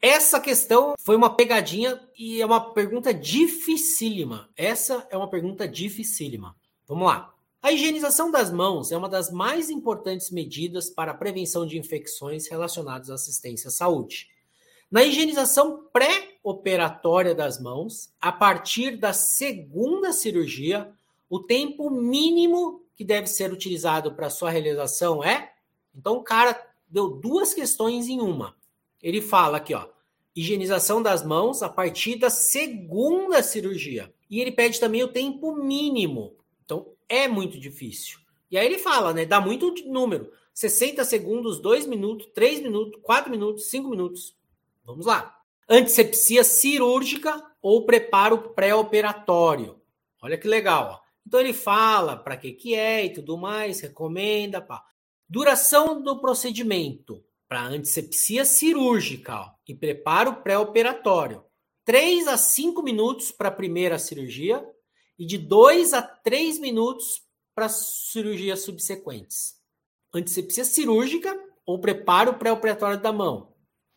Essa questão foi uma pegadinha e é uma pergunta dificílima. Essa é uma pergunta dificílima. Vamos lá. A higienização das mãos é uma das mais importantes medidas para a prevenção de infecções relacionadas à assistência à saúde. Na higienização pré-operatória das mãos, a partir da segunda cirurgia, o tempo mínimo que deve ser utilizado para sua realização é. Então, o cara deu duas questões em uma. Ele fala aqui, ó, higienização das mãos a partir da segunda cirurgia. E ele pede também o tempo mínimo. Então, é muito difícil. E aí ele fala, né? Dá muito número. 60 segundos, 2 minutos, 3 minutos, 4 minutos, 5 minutos. Vamos lá. Antisepsia cirúrgica ou preparo pré-operatório. Olha que legal. Ó. Então ele fala para que que é e tudo mais, recomenda. Pá. Duração do procedimento para antisepsia cirúrgica ó, e preparo pré-operatório. 3 a 5 minutos para a primeira cirurgia e de 2 a 3 minutos para cirurgias subsequentes. Antisepsia cirúrgica ou preparo pré-operatório da mão.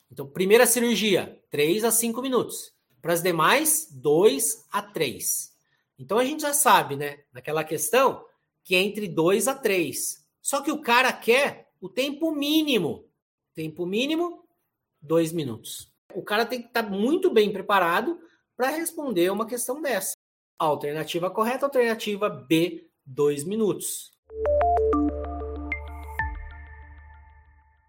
Então, primeira cirurgia, 3 a 5 minutos. Para as demais, 2 a 3. Então a gente já sabe, né, naquela questão, que é entre 2 a 3. Só que o cara quer o tempo mínimo. Tempo mínimo, 2 minutos. O cara tem que estar muito bem preparado para responder uma questão dessa. Alternativa correta, alternativa B, 2 minutos.